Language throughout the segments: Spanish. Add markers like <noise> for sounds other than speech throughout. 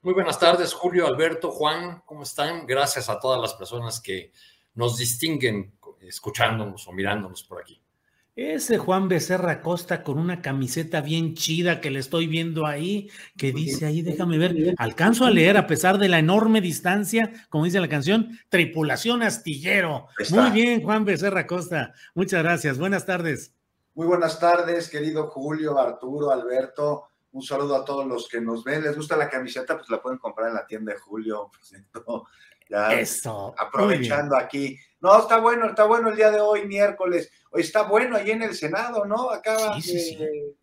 Muy buenas tardes, Julio, Alberto, Juan, ¿cómo están? Gracias a todas las personas que nos distinguen escuchándonos o mirándonos por aquí. Ese Juan Becerra Costa con una camiseta bien chida que le estoy viendo ahí, que dice ahí, déjame ver, alcanzo a leer a pesar de la enorme distancia, como dice la canción, tripulación astillero. Muy bien, Juan Becerra Costa, muchas gracias, buenas tardes. Muy buenas tardes, querido Julio, Arturo, Alberto. Un saludo a todos los que nos ven. ¿Les gusta la camiseta? Pues la pueden comprar en la tienda de Julio. <laughs> Ya Eso. Aprovechando aquí. No, está bueno, está bueno el día de hoy, miércoles. Hoy está bueno ahí en el Senado, ¿no? Acaba sí, sí, de.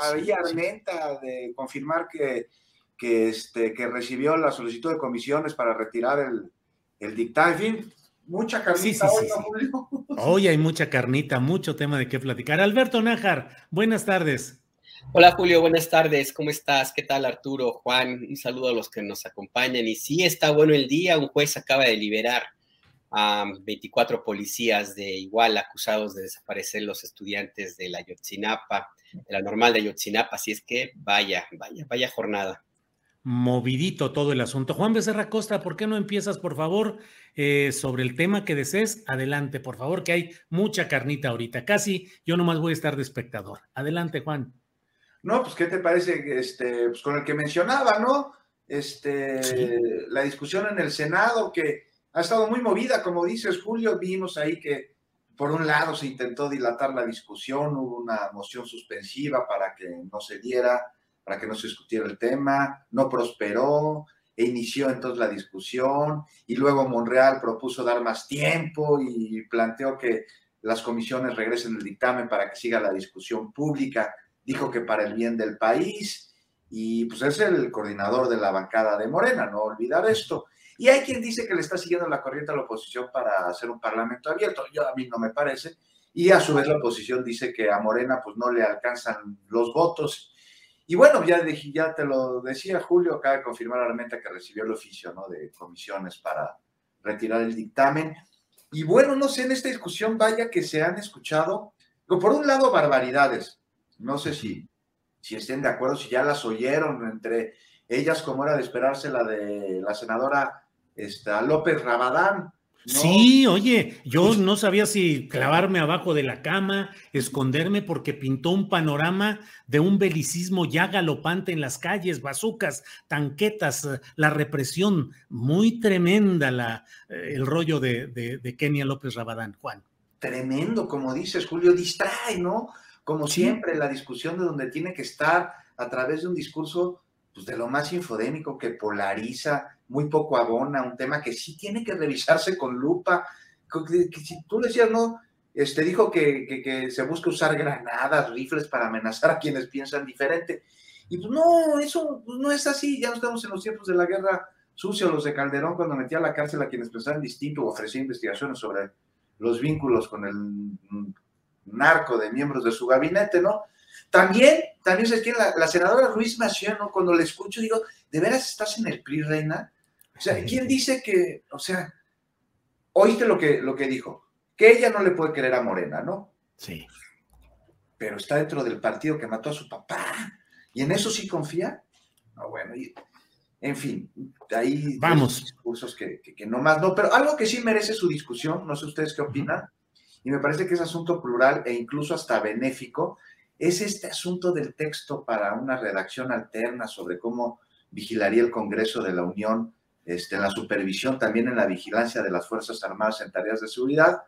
Ahí Armenta de confirmar que, que, este, que recibió la solicitud de comisiones para retirar el, el dictamen. En fin, mucha carnita hoy, ¿no, Julio? <laughs> Hoy hay mucha carnita, mucho tema de qué platicar. Alberto Nájar, buenas tardes. Hola Julio, buenas tardes, ¿cómo estás? ¿Qué tal Arturo, Juan? Un saludo a los que nos acompañan. Y sí, está bueno el día, un juez acaba de liberar a 24 policías de igual acusados de desaparecer los estudiantes de la Yotzinapa, de la normal de Yotzinapa, así es que vaya, vaya, vaya jornada. Movidito todo el asunto. Juan Becerra Costa, ¿por qué no empiezas, por favor, eh, sobre el tema que desees? Adelante, por favor, que hay mucha carnita ahorita. Casi yo nomás voy a estar de espectador. Adelante, Juan. No, pues, ¿qué te parece? Este, pues con el que mencionaba, ¿no? Este, Sí. la discusión en el Senado, que ha estado muy movida, como dices, Julio, vimos ahí que por un lado se intentó dilatar la discusión, hubo una moción suspensiva para que no se diera, para que no se discutiera el tema, no prosperó, e inició entonces la discusión, y luego Monreal propuso dar más tiempo y planteó que las comisiones regresen el dictamen para que siga la discusión pública dijo que para el bien del país, y pues es el coordinador de la bancada de Morena, no olvidar esto. Y hay quien dice que le está siguiendo la corriente a la oposición para hacer un parlamento abierto. Yo a mí no me parece. Y a su vez la oposición dice que a Morena pues no le alcanzan los votos. Y bueno, ya, te lo decía Julio, acaba de confirmar Armenta que recibió el oficio ¿no? de comisiones para retirar el dictamen. Y bueno, no sé, en esta discusión vaya que se han escuchado, por un lado, barbaridades. No sé si, si estén de acuerdo, si ya las oyeron entre ellas, como era de esperarse la de la senadora esta, López Rabadán. ¿no? Sí, oye, yo no sabía si clavarme abajo de la cama, esconderme, porque pintó un panorama de un belicismo ya galopante en las calles, bazucas, tanquetas, la represión, muy tremenda la, eh, el rollo de, de, de Kenia López Rabadán, Juan. Tremendo, como dices, Julio, distrae, ¿no? Como siempre, la discusión de donde tiene que estar a través de un discurso pues, de lo más infodémico que polariza, muy poco abona, un tema que sí tiene que revisarse con lupa. Que, que si tú decías, no, este, dijo que, que, que se busca usar granadas, rifles para amenazar a quienes piensan diferente. Y pues no, eso no es así, ya no estamos en los tiempos de la guerra sucia, los de Calderón, cuando metía a la cárcel a quienes pensaban distinto o ofrecía investigaciones sobre los vínculos con el narco de miembros de su gabinete, ¿no? También, también se tiene la, la senadora Ruiz Massieu, ¿no? Cuando la escucho digo, ¿de veras estás en el PRI, reina? O sea, ¿quién dice que, o sea, oíste lo que, lo que dijo? Que ella no le puede querer a Morena, ¿no? Sí. Pero está dentro del partido que mató a su papá. ¿Y en eso sí confía? No, bueno, y En fin, ahí vamos discursos que, que, no más no, pero algo que sí merece su discusión, no sé ustedes qué opinan, y me parece que es asunto plural e incluso hasta benéfico, es este asunto del texto para una redacción alterna sobre cómo vigilaría el Congreso de la Unión este, en la supervisión, también en la vigilancia de las Fuerzas Armadas en tareas de seguridad.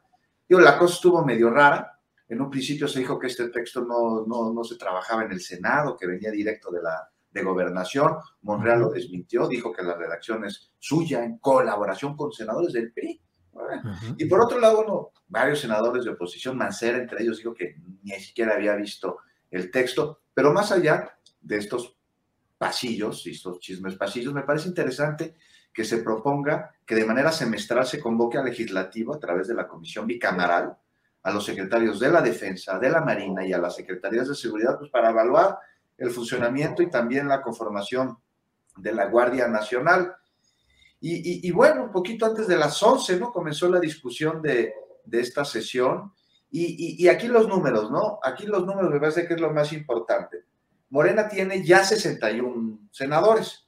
Digo, la cosa estuvo medio rara. En un principio se dijo que este texto no, no, no se trabajaba en el Senado, que venía directo de la de gobernación. Monreal lo desmintió, dijo que la redacción es suya en colaboración con senadores del PRI. Y por otro lado, varios senadores de oposición, Mancera entre ellos, dijo que ni siquiera había visto el texto, pero más allá de estos pasillos, estos chismes pasillos, me parece interesante que se proponga que de manera semestral se convoque al legislativo a través de la comisión bicameral a los secretarios de la defensa, de la marina y a las secretarías de seguridad, pues para evaluar el funcionamiento y también la conformación de la Guardia Nacional. Y, bueno, un poquito antes de las 11, ¿no? Comenzó la discusión de, esta sesión. Y, aquí los números, ¿no? Aquí los números me parece que es lo más importante. Morena tiene ya 61 senadores.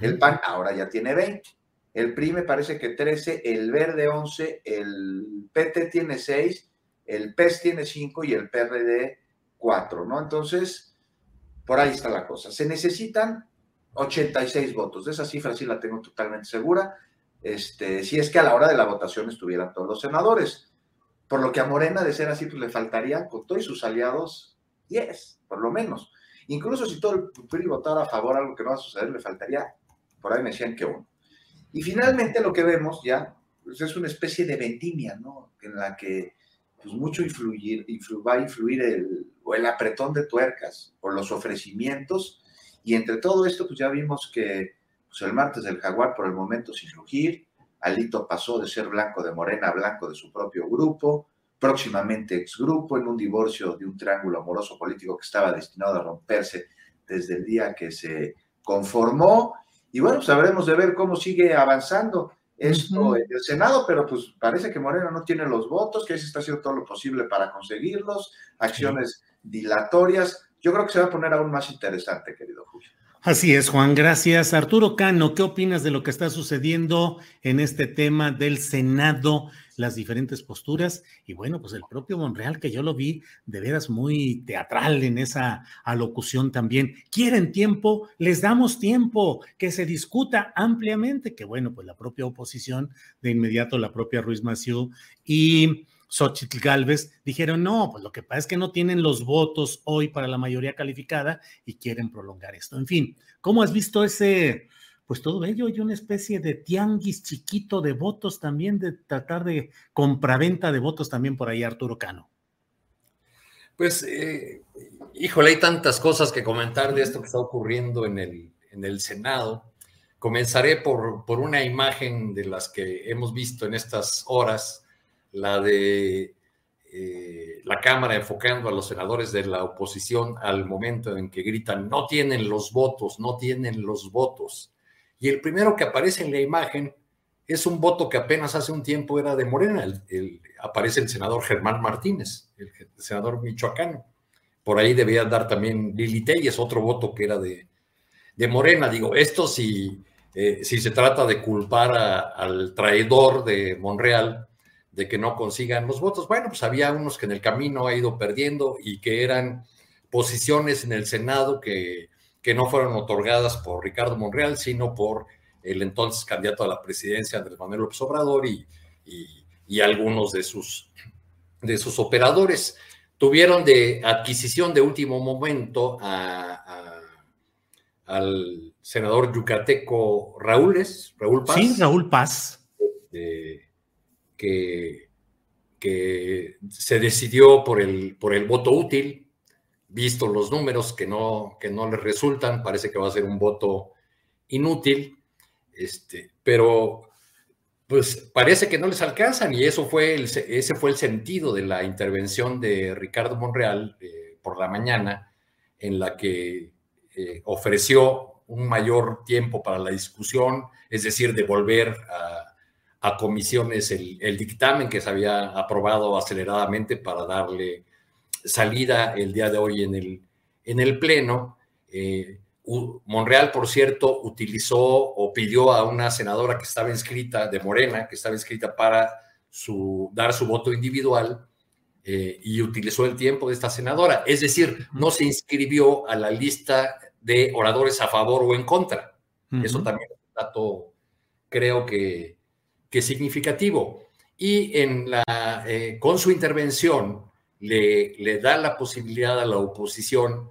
El PAN ahora ya tiene 20. El PRI me parece que 13, el Verde 11, el PT tiene 6, el PES tiene 5 y el PRD 4, ¿no? Entonces, por ahí está la cosa. Se necesitan 86 votos. Esa cifra sí la tengo totalmente segura. Este, si es que a la hora de la votación estuvieran todos los senadores. Por lo que a Morena, de ser así, pues le faltarían con todos sus aliados 10, por lo menos. Incluso si todo el PRI votara a favor, algo que no va a suceder, le faltaría, por ahí me decían que uno. Y finalmente lo que vemos ya pues es una especie de vendimia, ¿no? En la que pues mucho influir, va a influir el, el apretón de tuercas o los ofrecimientos. Y entre todo esto, pues ya vimos que pues el martes del jaguar por el momento sin rugir, Alito pasó de ser blanco de Morena a blanco de su propio grupo, próximamente exgrupo en un divorcio de un triángulo amoroso político que estaba destinado a romperse desde el día que se conformó. Y bueno, sabremos pues de ver cómo sigue avanzando esto en el Senado, pero pues parece que Morena no tiene los votos, que se está haciendo todo lo posible para conseguirlos, acciones dilatorias. Yo creo que se va a poner aún más interesante, querido Julio. Así es, Juan, gracias. Arturo Cano, ¿qué opinas de lo que está sucediendo en este tema del Senado, las diferentes posturas? Y bueno, pues el propio Monreal, que yo lo vi de veras muy teatral en esa alocución también. Quieren tiempo, les damos tiempo, que se discuta ampliamente, que bueno, pues la propia oposición, de inmediato la propia Ruiz Maciú y Xochitl Galvez, dijeron, no, pues lo que pasa es que no tienen los votos hoy para la mayoría calificada y quieren prolongar esto. En fin, ¿cómo has visto ese, pues todo ello y una especie de tianguis chiquito de votos también, de tratar de compraventa de votos también por ahí, Arturo Cano? Pues, eh, híjole, hay tantas cosas que comentar de esto que está ocurriendo en el, en el Senado. Comenzaré por, por una imagen de las que hemos visto en estas horas la de eh, la Cámara enfocando a los senadores de la oposición al momento en que gritan, no tienen los votos, no tienen los votos. Y el primero que aparece en la imagen es un voto que apenas hace un tiempo era de Morena. aparece el senador Germán Martínez, el, senador michoacano. Por ahí debía dar también Lili es otro voto que era de, de Morena. Digo, esto si, eh, si se trata de culpar al traidor de Monreal, de que no consigan los votos. Bueno, pues había unos que en el camino ha ido perdiendo y que eran posiciones en el Senado que, que no fueron otorgadas por Ricardo Monreal, sino por el entonces candidato a la presidencia, Andrés Manuel López Obrador, y, y, algunos de sus, de sus operadores. Tuvieron de adquisición de último momento a, al senador yucateco Raúl, Raúl Paz. Sí, Raúl Paz. De, que, se decidió por el, por el voto útil, visto los números que no, que no le resultan, parece que va a ser un voto inútil, este, pero pues parece que no les alcanzan y eso fue el, ese fue el sentido de la intervención de Ricardo Monreal eh, por la mañana, en la que eh, ofreció un mayor tiempo para la discusión, es decir, de volver a, a comisiones el, dictamen que se había aprobado aceleradamente para darle salida el día de hoy en el, en el Pleno, eh, Monreal, por cierto, utilizó o pidió a una senadora que estaba inscrita de Morena, que estaba inscrita para su, dar su voto individual, eh, y utilizó el tiempo de esta senadora. Es decir, no se inscribió a la lista de oradores a favor o en contra. Eso también es un dato, creo que, que significativo. Y eh, con su intervención le, le, da la posibilidad a la oposición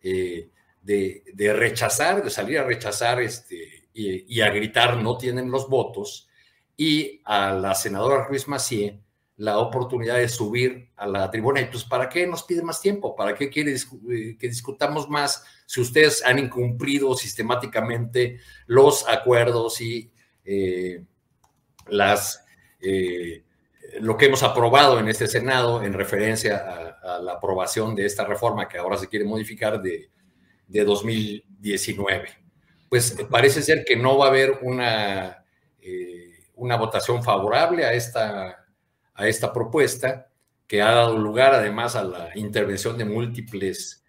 eh, de, rechazar, de salir a rechazar este, y, a gritar no tienen los votos, y a la senadora Ruiz Macié la oportunidad de subir a la tribuna. Y pues, ¿para qué nos pide más tiempo? ¿Para qué quiere eh, que discutamos más si ustedes han incumplido sistemáticamente los acuerdos y eh, eh, lo que hemos aprobado en este Senado en referencia a, la aprobación de esta reforma que ahora se quiere modificar de, de 2019. Pues parece ser que no va a haber una, eh, una votación favorable a esta, a esta propuesta, que ha dado lugar además a la intervención de múltiples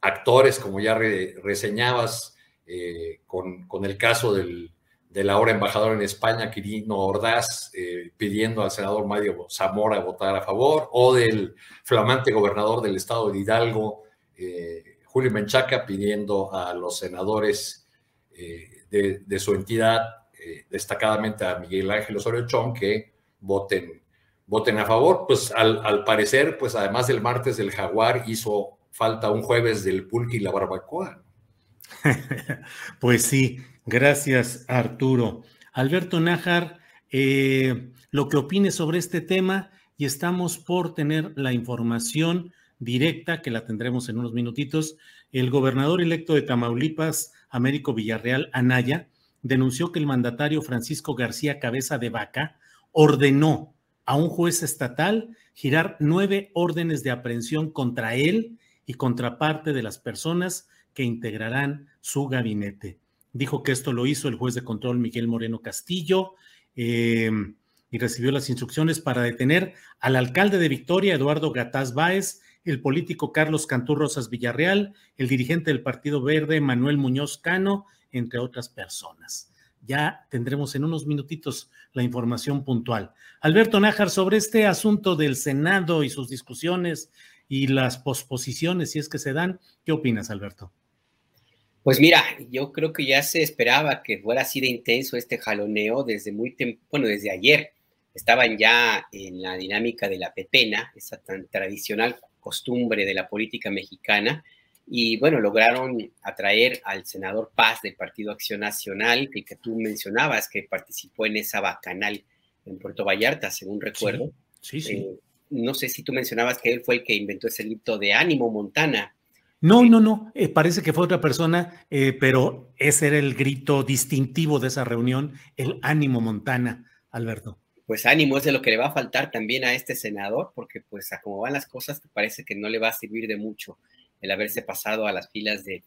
actores, como ya reseñabas, eh, con, con, el caso del, del, ahora embajador en España, Quirino Ordaz, eh, pidiendo al senador Mario Zamora votar a favor, o del flamante gobernador del estado de Hidalgo, Julio Menchaca pidiendo a los senadores eh, de, su entidad, eh, destacadamente a Miguel Ángel Osorio Chong, que voten, voten a favor. Pues al, parecer, pues además del martes del jaguar, hizo falta un jueves del pulque y la barbacoa. <laughs> pues sí, gracias Arturo. Alberto Nájar, eh, lo que opine sobre este tema y estamos por tener la información directa, que la tendremos en unos minutitos, el gobernador electo de Tamaulipas, Américo Villarreal Anaya, denunció que el mandatario Francisco García Cabeza de Vaca ordenó a un juez estatal girar nueve órdenes de aprehensión contra él y contra parte de las personas que integrarán su gabinete. Dijo que esto lo hizo el juez de control Miguel Moreno Castillo eh, y recibió las instrucciones para detener al alcalde de Victoria, Eduardo Gataz Báez, el político Carlos Cantú Rosas Villarreal, el dirigente del Partido Verde Manuel Muñoz Cano, entre otras personas. Ya tendremos en unos minutitos la información puntual. Alberto Nájar, sobre este asunto del Senado y sus discusiones y las posposiciones, si es que se dan, ¿qué opinas, Alberto? Pues mira, yo creo que ya se esperaba que fuera así de intenso este jaloneo desde muy bueno, desde ayer. Estaban ya en la dinámica de la pepena, esa tan tradicional costumbre de la política mexicana. Y bueno, lograron atraer al senador Paz del Partido Acción Nacional, que, que tú mencionabas, que participó en esa bacanal en Puerto Vallarta, según recuerdo. Sí, sí. Eh, no sé si tú mencionabas que él fue el que inventó ese grito de ánimo Montana. No, no, no, eh, parece que fue otra persona, eh, pero ese era el grito distintivo de esa reunión, el ánimo Montana, Alberto pues ánimo es de lo que le va a faltar también a este senador, porque pues a cómo van las cosas, parece que no le va a servir de mucho el haberse pasado a las filas de,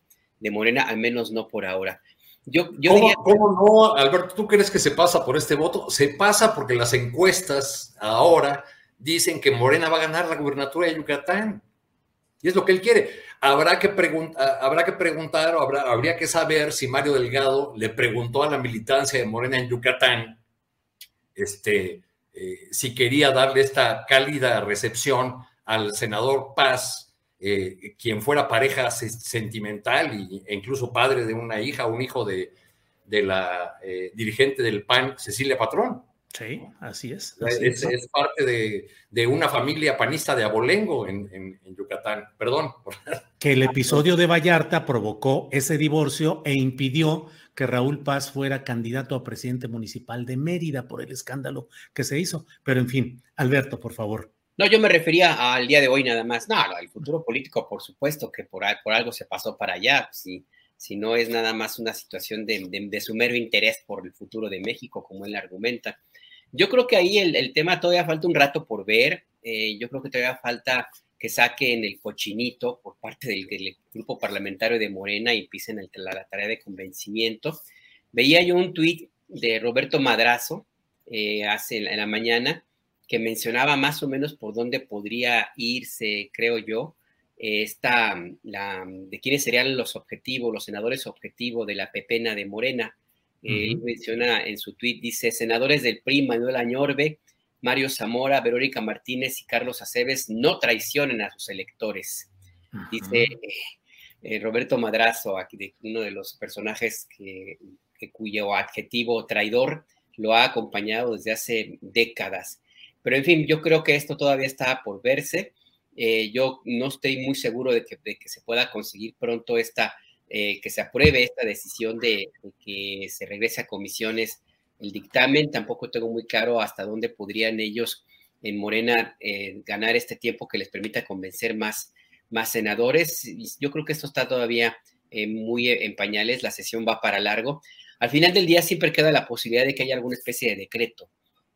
Morena, al menos no por ahora. Yo, yo ¿Cómo, ¿Cómo, no, Alberto? ¿Tú crees que se pasa por este voto? Se pasa porque las encuestas ahora dicen que Morena va a ganar la gubernatura de Yucatán. Y es lo que él quiere. Habrá que, habrá que preguntar o habría que saber si Mario Delgado le preguntó a la militancia de Morena en Yucatán este, eh, si quería darle esta cálida recepción al senador Paz, eh, quien fuera pareja sentimental e incluso padre de una hija, un hijo de, de la eh, dirigente del PAN, Cecilia Patrón. Sí, así es. es, parte de, de, una familia panista de abolengo en, en, Yucatán. Perdón. <laughs> Que el episodio de Vallarta provocó ese divorcio e impidió que Raúl Paz fuera candidato a presidente municipal de Mérida por el escándalo que se hizo. Pero en fin, Alberto, por favor. No, yo me refería al día de hoy nada más. No, el futuro político, por supuesto, que por, por algo se pasó para allá. Si, si no es nada más una situación de, de, su mero interés por el futuro de México, como él argumenta. Yo creo que ahí el, el tema todavía falta un rato por ver. Eh, yo creo que todavía falta que saquen el cochinito por parte del, grupo parlamentario de Morena y empiecen la, tarea de convencimiento. Veía yo un tuit de Roberto Madrazo eh, hace en la mañana que mencionaba más o menos por dónde podría irse, creo yo, esta, la, de quiénes serían los objetivos, los senadores objetivos de la pepena de Morena. Él menciona en su tweet, dice, senadores del PRI, Manuel Añorbe, Mario Zamora, Verónica Martínez y Carlos Aceves no traicionen a sus electores. Dice eh, Roberto Madrazo, aquí uno de los personajes que, cuyo adjetivo traidor lo ha acompañado desde hace décadas. Pero en fin, yo creo que esto todavía está por verse. Eh, yo no estoy muy seguro de que, se pueda conseguir pronto esta, eh, que se apruebe esta decisión de, que se regrese a comisiones el dictamen. Tampoco tengo muy claro hasta dónde podrían ellos en Morena eh, ganar este tiempo que les permita convencer más, más senadores. Yo creo que esto está todavía muy en pañales, la sesión va para largo. Al final del día siempre queda la posibilidad de que haya alguna especie de decreto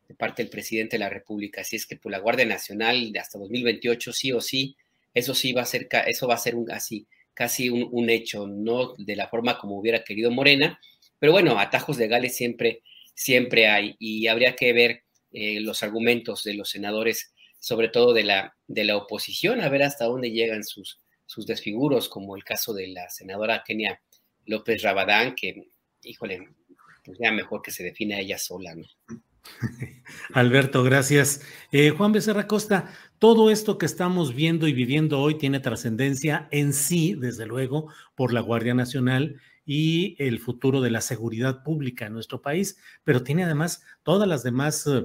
de parte del presidente de la República. Así es que por la Guardia Nacional hasta 2028, sí o sí, eso sí va a ser, eso va a ser un, así, casi un, hecho, no de la forma como hubiera querido Morena, pero bueno, atajos legales siempre, siempre hay y habría que ver eh, los argumentos de los senadores, sobre todo de la, de la oposición, a ver hasta dónde llegan sus, sus desfiguros, como el caso de la senadora Kenia López Rabadán, que, híjole, pues ya mejor que se defina ella sola, ¿no? <laughs> Alberto, gracias. Eh, Juan Becerra Costa, todo esto que estamos viendo y viviendo hoy tiene trascendencia en sí, desde luego, por la Guardia Nacional y el futuro de la seguridad pública en nuestro país, pero tiene además todas las demás eh,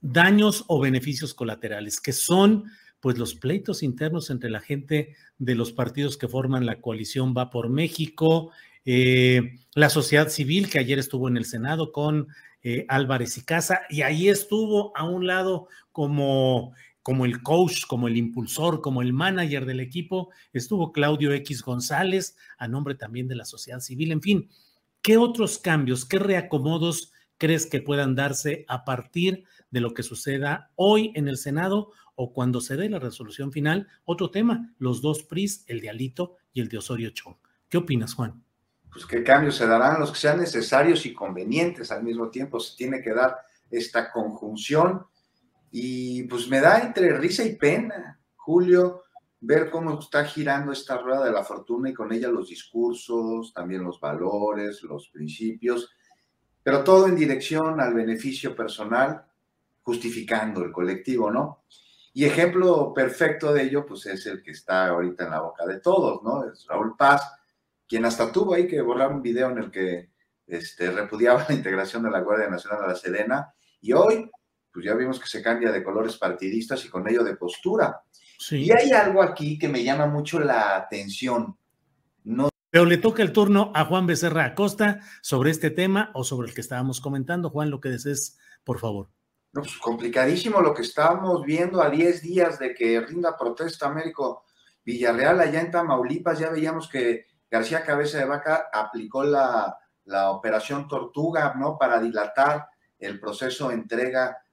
daños o beneficios colaterales, que son pues los pleitos internos entre la gente de los partidos que forman la coalición Va por México, eh, la sociedad civil que ayer estuvo en el Senado con eh, Álvarez y Casa, y ahí estuvo a un lado como, como el coach, como el impulsor, como el manager del equipo, estuvo Claudio X González, a nombre también de la sociedad civil, en fin, ¿qué otros cambios, qué reacomodos crees que puedan darse a partir de lo que suceda hoy en el Senado o cuando se dé la resolución final? Otro tema, los dos PRIs, el de Alito y el de Osorio Chong. ¿Qué opinas, Juan? pues qué cambios se darán, los que sean necesarios y convenientes al mismo tiempo. Se tiene que dar esta conjunción y pues me da entre risa y pena, Julio, ver cómo está girando esta rueda de la fortuna y con ella los discursos, también los valores, los principios, pero todo en dirección al beneficio personal, justificando el colectivo, ¿no? Y ejemplo perfecto de ello, pues es el que está ahorita en la boca de todos, ¿no? Es Raúl Paz, quien hasta tuvo ahí que borrar un video en el que este, repudiaba la integración de la Guardia Nacional a la Sedena, y hoy, pues ya vimos que se cambia de colores partidistas y con ello de postura. Y hay algo aquí que me llama mucho la atención. No... Pero le toca el turno a Juan Becerra Acosta sobre este tema o sobre el que estábamos comentando. Juan, lo que desees, por favor. No, pues complicadísimo lo que estábamos viendo a 10 días de que rinda protesta Américo Villarreal allá en Tamaulipas. Ya veíamos que García Cabeza de Vaca aplicó la, operación Tortuga, ¿no? Para dilatar el proceso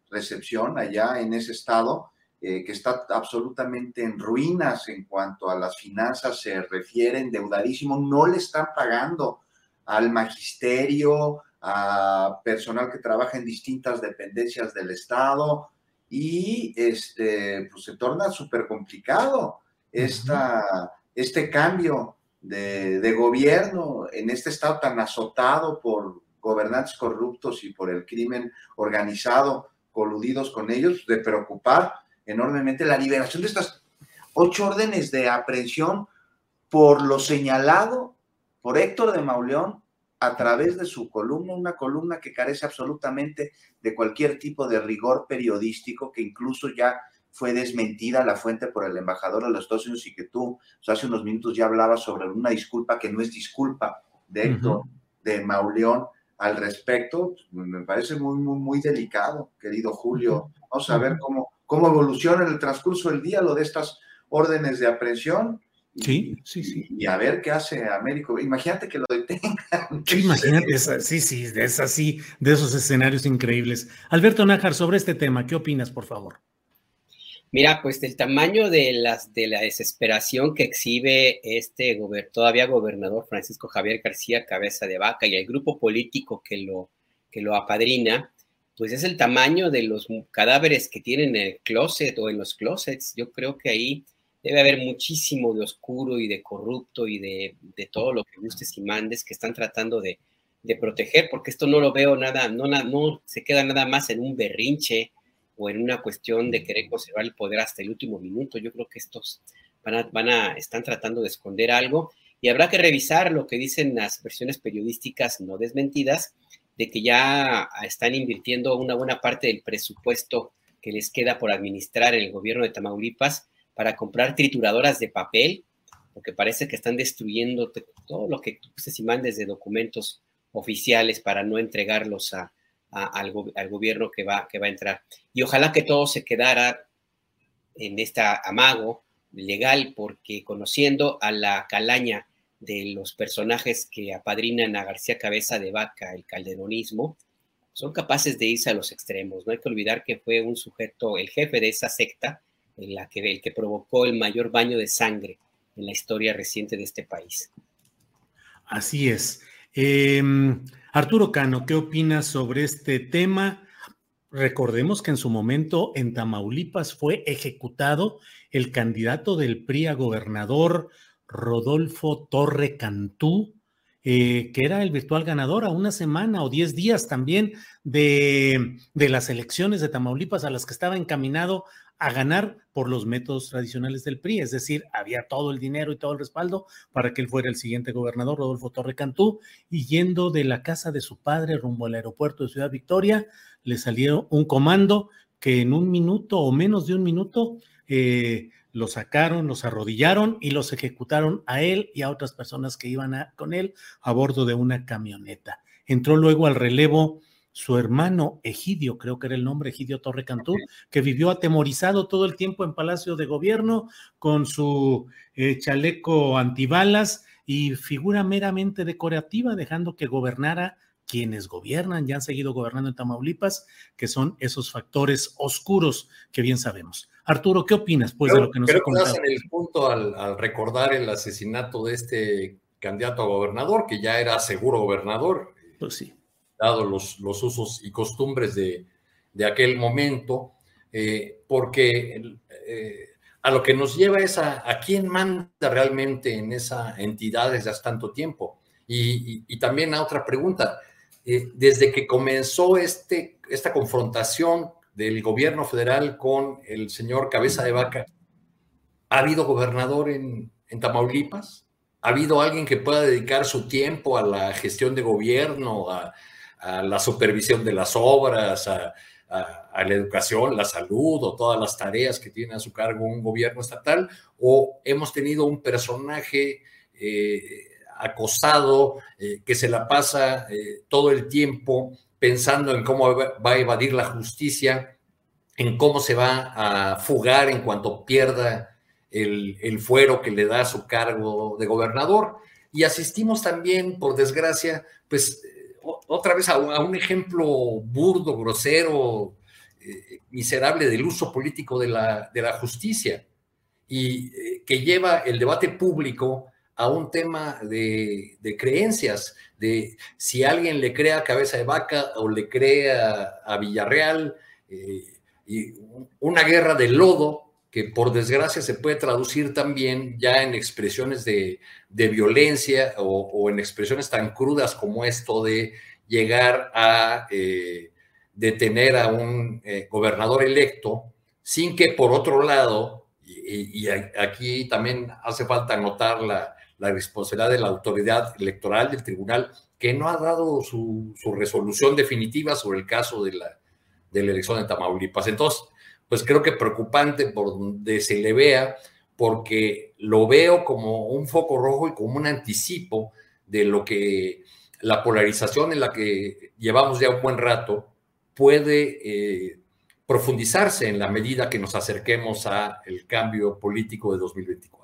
entrega-recepción allá en ese estado, eh, que está absolutamente en ruinas en cuanto a las finanzas se refiere, endeudadísimo, no le están pagando al magisterio, a personal que trabaja en distintas dependencias del Estado y este, pues se torna súper complicado esta, este cambio de, gobierno en este estado tan azotado por gobernantes corruptos y por el crimen organizado, coludidos con ellos, de preocupar enormemente la liberación de estas ocho órdenes de aprehensión por lo señalado por Héctor de Mauleón a través de su columna, una columna que carece absolutamente de cualquier tipo de rigor periodístico, que incluso ya fue desmentida la fuente por el embajador de los Estados Unidos y que tú hace unos minutos ya hablabas sobre una disculpa que no es disculpa de Héctor, de Mauleón al respecto, pues, me parece muy, muy, muy delicado, querido Julio. Vamos a ver cómo, cómo evoluciona en el transcurso del día lo de estas órdenes de aprehensión. sí, sí, sí. Y a ver qué hace Américo. Imagínate que lo detengan. imagínate, sí, sí, es así, de esos escenarios increíbles. Alberto Nájar, sobre este tema, ¿qué opinas, por favor? Mira, pues del tamaño de, las, de la desesperación que exhibe este todavía gobernador Francisco Javier García Cabeza de Vaca y el grupo político que lo, que lo apadrina, pues es el tamaño de los cadáveres que tienen en el closet o en los closets. Yo creo que ahí debe haber muchísimo de oscuro y de corrupto y de, todo lo que gustes y mandes que están tratando de, proteger, porque esto no lo veo nada, no, no se queda nada más en un berrinche o en una cuestión de querer conservar el poder hasta el último minuto. Yo creo que estos van van a, están tratando de esconder algo y habrá que revisar lo que dicen las versiones periodísticas no desmentidas de que ya están invirtiendo una buena parte del presupuesto que les queda por administrar en el gobierno de Tamaulipas para comprar trituradoras de papel, porque parece que están destruyendo todo lo que tú y mandes de documentos oficiales para no entregarlos a, al, gobierno que va, que va a entrar. Y ojalá que todo se quedara en este amago legal, porque conociendo a la calaña de los personajes que apadrinan a García Cabeza de Vaca, el calderonismo, son capaces de irse a los extremos. No hay que olvidar que fue un sujeto, el jefe de esa secta, en la que, el que provocó el mayor baño de sangre en la historia reciente de este país. Así es. Em, Arturo Cano, ¿qué opinas sobre este tema? Recordemos que en su momento en Tamaulipas fue ejecutado el candidato del PRI a gobernador Rodolfo Torre Cantú, eh, que era el virtual ganador a una semana o diez días también de, de, las elecciones de Tamaulipas a las que estaba encaminado a ganar por los métodos tradicionales del PRI, es decir, había todo el dinero y todo el respaldo para que él fuera el siguiente gobernador, Rodolfo Torre Cantú, y yendo de la casa de su padre rumbo al aeropuerto de Ciudad Victoria, le salió un comando que en un minuto o menos de un minuto eh, lo sacaron, los arrodillaron y los ejecutaron a él y a otras personas que iban con él a bordo de una camioneta. Entró luego al relevo su hermano Egidio, creo que era el nombre, Egidio Torre Cantú, que vivió atemorizado todo el tiempo en Palacio de Gobierno con su eh, chaleco antibalas y figura meramente decorativa, dejando que gobernara quienes gobiernan, ya han seguido gobernando en Tamaulipas, que son esos factores oscuros que bien sabemos. Arturo, ¿qué opinas pues, de lo que nos ha contado? en el punto al, recordar el asesinato de este candidato a gobernador, que ya era seguro gobernador. Pues sí. Dado los, los usos y costumbres de, de aquel momento, eh, porque eh, a lo que nos lleva es a, a, quién manda realmente en esa entidad desde hace tanto tiempo. Y, y, también a otra pregunta, eh, desde que comenzó este, esta confrontación del gobierno federal con el señor Cabeza de Vaca, ¿ha habido gobernador en, Tamaulipas? ¿Ha habido alguien que pueda dedicar su tiempo a la gestión de gobierno, a, la supervisión de las obras, a, la educación, la salud o todas las tareas que tiene a su cargo un gobierno estatal? ¿O hemos tenido un personaje eh, acosado eh, que se la pasa eh, todo el tiempo pensando en cómo va a evadir la justicia, en cómo se va a fugar en cuanto pierda el, fuero que le da su cargo de gobernador. Y asistimos también, por desgracia, pues otra vez a, un ejemplo burdo, grosero, eh, miserable del uso político de la, de la justicia y eh, que lleva el debate público a un tema de, creencias, de si alguien le crea Cabeza de Vaca o le crea a, Villarreal, eh, y una guerra de lodo que por desgracia se puede traducir también ya en expresiones de, violencia o, en expresiones tan crudas como esto de llegar a eh, detener a un eh, gobernador electo sin que por otro lado, y aquí también hace falta notar la, la responsabilidad de la autoridad electoral del tribunal, que no ha dado su, resolución definitiva sobre el caso de la, de la elección de Tamaulipas. Entonces, pues creo que preocupante por donde se le vea, porque lo veo como un foco rojo y como un anticipo de lo que la polarización en la que llevamos ya un buen rato puede eh, profundizarse en la medida que nos acerquemos a el cambio político de 2024.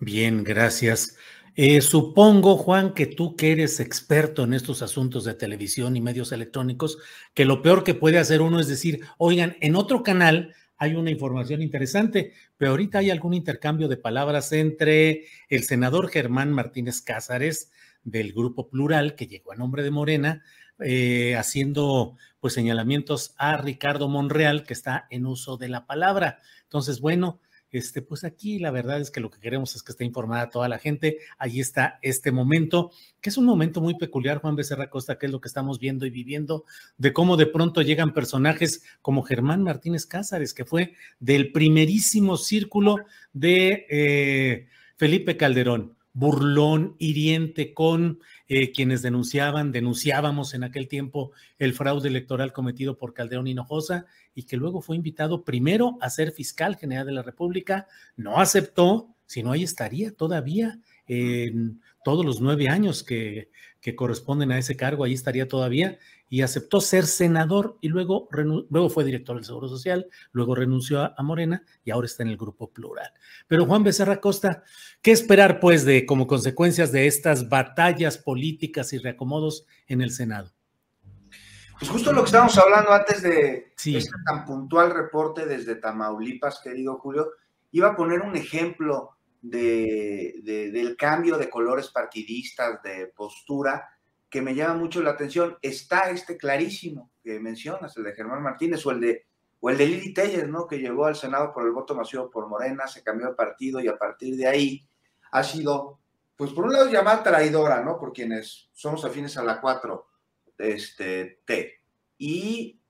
Bien, gracias. Eh, supongo, Juan, que tú que eres experto en estos asuntos de televisión y medios electrónicos, que lo peor que puede hacer uno es decir, oigan, en otro canal hay una información interesante, pero ahorita hay algún intercambio de palabras entre el senador Germán Martínez Cázares del Grupo Plural, que llegó a nombre de Morena, eh, haciendo pues señalamientos a Ricardo Monreal, que está en uso de la palabra. Entonces, bueno, este, pues aquí la verdad es que lo que queremos es que esté informada toda la gente. Ahí está este momento, que es un momento muy peculiar, Juan Becerra Costa, que es lo que estamos viendo y viviendo, de cómo de pronto llegan personajes como Germán Martínez Cázares, que fue del primerísimo círculo de eh, Felipe Calderón burlón, hiriente con eh, quienes denunciaban, denunciábamos en aquel tiempo el fraude electoral cometido por Calderón Hinojosa y que luego fue invitado primero a ser fiscal general de la República, no aceptó, sino ahí estaría todavía en todos los nueve años que, que corresponden a ese cargo, ahí estaría todavía, y aceptó ser senador y luego, luego fue director del Seguro Social, luego renunció a, Morena y ahora está en el Grupo Plural. Pero Juan Becerra Costa, ¿qué esperar pues de como consecuencias de estas batallas políticas y reacomodos en el Senado? Pues justo lo que estábamos hablando antes de este tan puntual reporte desde Tamaulipas, querido Julio, iba a poner un ejemplo de, del cambio de colores partidistas, de postura, que me llama mucho la atención. Está este clarísimo que mencionas, el de Germán Martínez o el de, o de Lili Telles, ¿no? que llegó al Senado por el voto masivo por Morena, se cambió de partido y a partir de ahí ha sido, pues por un lado llamada traidora, ¿no? Por quienes somos afines a la 4 este, T. Y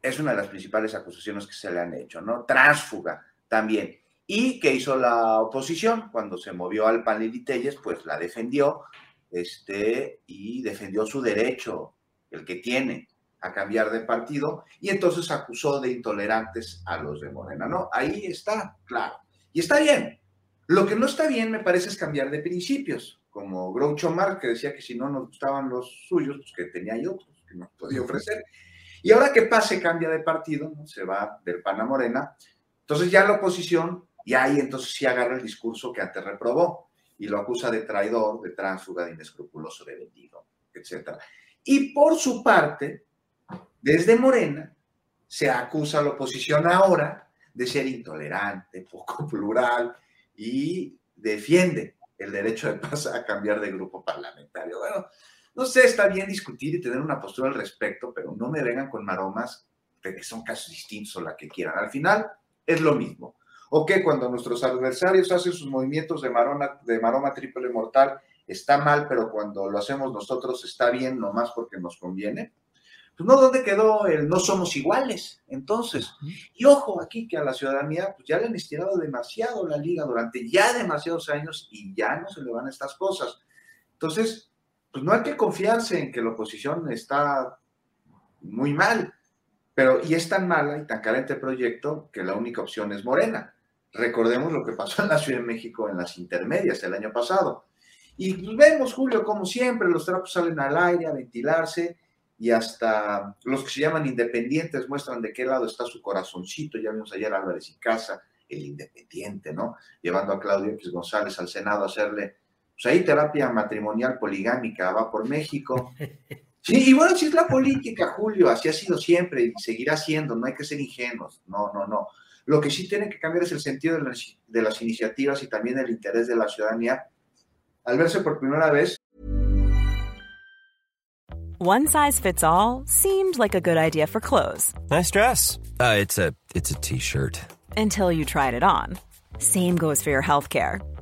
es una de las principales acusaciones que se le han hecho, ¿no? Transfuga también. ¿Y que hizo la oposición? Cuando se movió al PAN y Telles, pues la defendió este, y defendió su derecho, el que tiene, a cambiar de partido, y entonces acusó de intolerantes a los de Morena, ¿no? Ahí está, claro. Y está bien. Lo que no está bien, me parece, es cambiar de principios, como Groucho Marx, que decía que si no nos gustaban los suyos, pues que tenía hay otros que nos podía ofrecer. Y ahora que pase, cambia de partido, ¿no? se va del PAN a Morena, entonces ya la oposición y ahí entonces sí agarra el discurso que antes reprobó y lo acusa de traidor, de tránsfuga, de inescrupuloso, de vendido, etc. Y por su parte, desde Morena, se acusa a la oposición ahora de ser intolerante, poco <laughs> plural y defiende el derecho de paz a cambiar de grupo parlamentario. Bueno, no sé, está bien discutir y tener una postura al respecto, pero no me vengan con maromas de que son casos distintos o la que quieran. Al final es lo mismo. ¿O que cuando nuestros adversarios hacen sus movimientos de, marona, de maroma triple mortal está mal, pero cuando lo hacemos nosotros está bien, nomás porque nos conviene? Pues no, ¿dónde quedó el no somos iguales? Entonces, y ojo aquí que a la ciudadanía pues ya le han estirado demasiado la liga durante ya demasiados años y ya no se le van estas cosas. Entonces, pues no hay que confiarse en que la oposición está muy mal, pero y es tan mala y tan carente el proyecto que la única opción es Morena. Recordemos lo que pasó en la Ciudad de México en las intermedias el año pasado. Y vemos, Julio, como siempre, los trapos salen al aire a ventilarse y hasta los que se llaman independientes muestran de qué lado está su corazoncito. Ya vimos ayer a Álvarez y Casa, el independiente, ¿no? Llevando a Claudio X González al Senado a hacerle, pues ahí terapia matrimonial poligámica, va por México. <laughs> Sí, y bueno, si es la política, Julio, así ha sido siempre y seguirá siendo, no hay que ser ingenuos, no, no, no. Lo que sí tiene que cambiar es el sentido de las, iniciativas y también el interés de la ciudadanía al verse por primera vez. One size fits all seemed like a good idea for clothes. Nice dress. Uh, it's a it's a t-shirt. Until you tried it on. Same goes for your healthcare.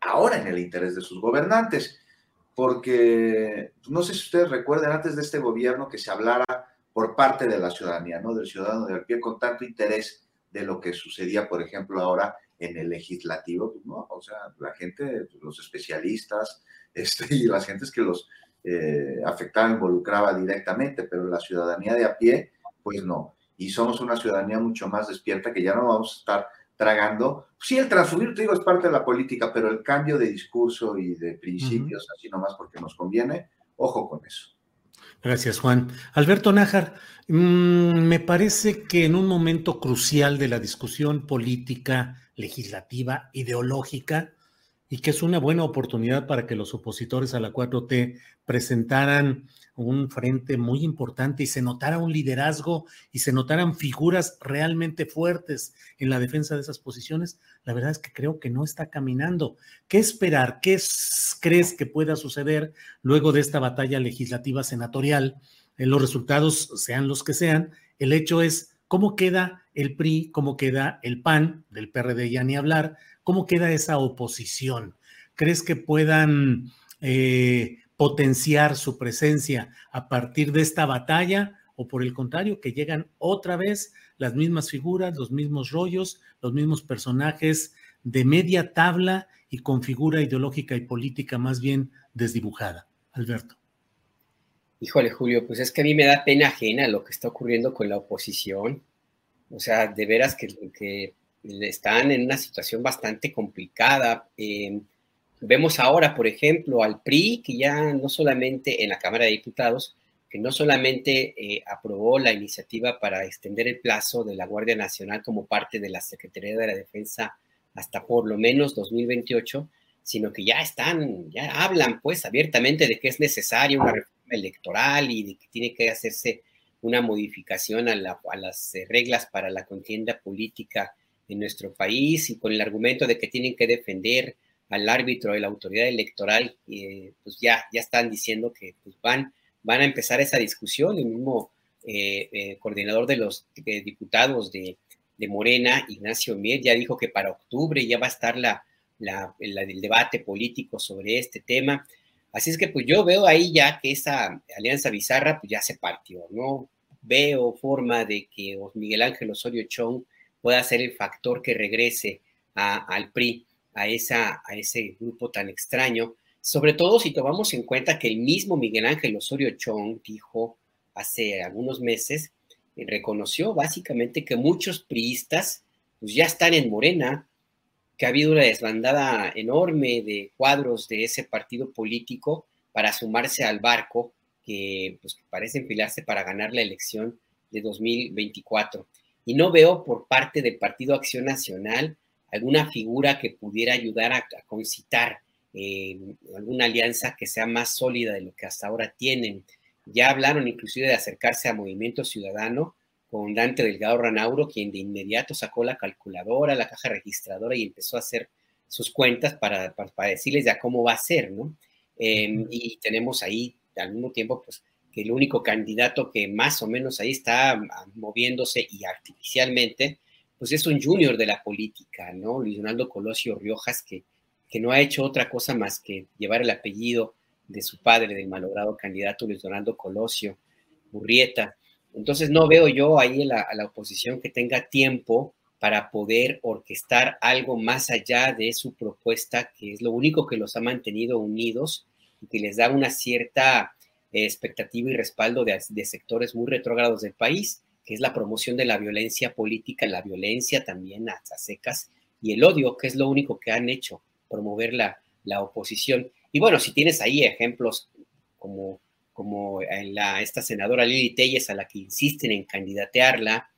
Ahora en el interés de sus gobernantes, porque no sé si ustedes recuerdan antes de este gobierno que se hablara por parte de la ciudadanía, ¿no? Del ciudadano del pie con tanto interés de lo que sucedía, por ejemplo, ahora en el legislativo, pues, ¿no? O sea, la gente, los especialistas, <laughs> este, y las gentes que los eh, afectaba, involucraba directamente, pero la ciudadanía de a pie, pues no. Y somos una ciudadanía mucho más despierta que ya no vamos a estar tragando. Sí, el transfugir, te digo, es parte de la política, pero el cambio de discurso y de principios, así nomás porque nos conviene, ojo con eso. Gracias, Juan. Alberto Nájar, mm, me parece que en un momento crucial de la discusión política, legislativa, ideológica, y que es una buena oportunidad para que los opositores a la 4T presentaran un frente muy importante y se notara un liderazgo y se notaran figuras realmente fuertes en la defensa de esas posiciones, la verdad es que creo que no está caminando. ¿Qué esperar? ¿Qué crees que pueda suceder luego de esta batalla legislativa senatorial? En los resultados sean los que sean, el hecho es cómo queda el PRI, cómo queda el PAN, del PRD ya ni hablar, ¿Cómo queda esa oposición? ¿Crees que puedan eh, potenciar su presencia a partir de esta batalla o por el contrario, que llegan otra vez las mismas figuras, los mismos rollos, los mismos personajes de media tabla y con figura ideológica y política más bien desdibujada? Alberto. Híjole, Julio, pues es que a mí me da pena ajena lo que está ocurriendo con la oposición. O sea, de veras que, que están en una situación bastante complicada. Eh, vemos ahora, por ejemplo, al PRI, que ya no solamente en la Cámara de Diputados, que no solamente eh, aprobó la iniciativa para extender el plazo de la Guardia Nacional como parte de la Secretaría de la Defensa hasta por lo menos 2028, sino que ya están, ya hablan pues abiertamente de que es necesaria una reforma electoral y de que tiene que hacerse una modificación a, a las eh, reglas para la contienda política en nuestro país y con el argumento de que tienen que defender al árbitro de la autoridad electoral, eh, pues ya, ya están diciendo que pues van, van a empezar esa discusión. El mismo eh, eh, coordinador de los diputados de, Morena, Ignacio Mier, ya dijo que para octubre ya va a estar la, el debate político sobre este tema. Así es que pues yo veo ahí ya que esa alianza bizarra pues ya se partió, ¿no? Veo forma de que Miguel Ángel Osorio Chong pueda ser el factor que regrese al PRI, a, esa, a ese grupo tan extraño, sobre todo si tomamos en cuenta que el mismo Miguel Ángel Osorio Chong dijo hace algunos meses, y reconoció básicamente que muchos priistas pues, ya están en Morena, que ha habido una desbandada enorme de cuadros de ese partido político para sumarse al barco que, pues, que parece enfilarse para ganar la elección de 2024 y no veo por parte del Partido Acción Nacional alguna figura que pudiera ayudar a, concitar eh, alguna alianza que sea más sólida de lo que hasta ahora tienen. Ya hablaron inclusive de acercarse a Movimiento Ciudadano con Dante Delgado Ranauro, quien de inmediato sacó la calculadora, la caja registradora y empezó a hacer sus cuentas para, para, decirles ya cómo va a ser, ¿no? Em, y tenemos ahí al mismo tiempo, pues, que el único candidato que más o menos ahí está moviéndose y artificialmente, pues es un junior de la política, ¿no? Luis Donaldo Colosio Riojas, que, que no ha hecho otra cosa más que llevar el apellido de su padre, del malogrado candidato Luis Donaldo Colosio Murrieta. Entonces no veo yo ahí a la oposición que tenga tiempo para poder orquestar algo más allá de su propuesta, que es lo único que los ha mantenido unidos y que les da una cierta expectativa y respaldo de, sectores muy retrógrados del país, que es la promoción de la violencia política, la violencia también a, secas y el odio, que es lo único que han hecho, promover la, la oposición. Y bueno, si tienes ahí ejemplos como, como en la, esta senadora Lili Telles a la que insisten en candidatearla,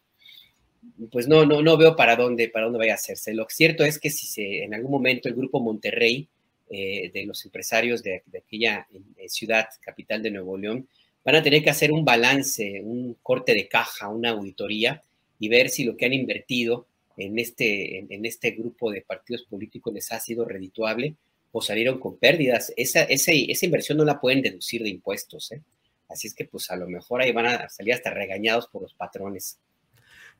pues no, no, no veo para dónde, para dónde vaya a hacerse. Lo cierto es que si se, en algún momento el grupo Monterrey eh, de los empresarios de, aquella eh, ciudad capital de Nuevo León, van a tener que hacer un balance, un corte de caja, una auditoría y ver si lo que han invertido en este, en, este grupo de partidos políticos les ha sido redituable o salieron con pérdidas. Esa, esa inversión no la pueden deducir de impuestos. ¿eh? Así es que pues a lo mejor ahí van a salir hasta regañados por los patrones.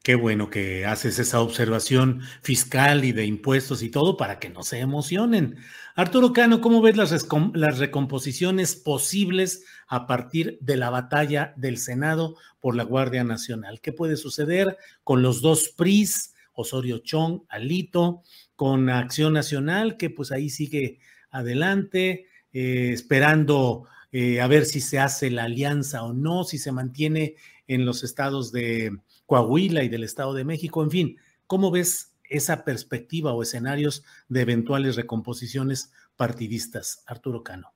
Qué bueno que haces esa observación fiscal y de impuestos y todo para que no se emocionen. Arturo Cano, ¿cómo ves las, recomposiciones posibles a partir de la batalla del Senado por la Guardia Nacional? ¿Qué puede suceder con los dos PRIs, Osorio Chong, Alito, con Acción Nacional, que pues ahí sigue adelante, eh, esperando eh, a ver si se hace la alianza o no, si se mantiene en los estados de Coahuila y del Estado de México, en fin, ¿cómo ves esa perspectiva o escenarios de eventuales recomposiciones partidistas, Arturo Cano?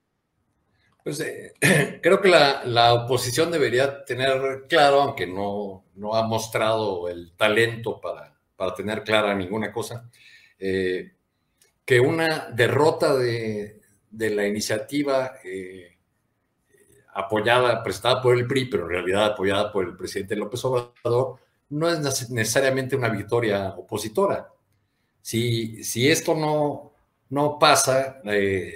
Pues eh, <clears throat> creo que la, oposición debería tener claro, aunque no, no ha mostrado el talento para, para tener clara ninguna cosa, eh, que una derrota de, la iniciativa eh, apoyada, prestada por el PRI, pero en realidad apoyada por el presidente López Obrador, no es necesariamente una victoria opositora. Si, si esto no, no pasa, eh,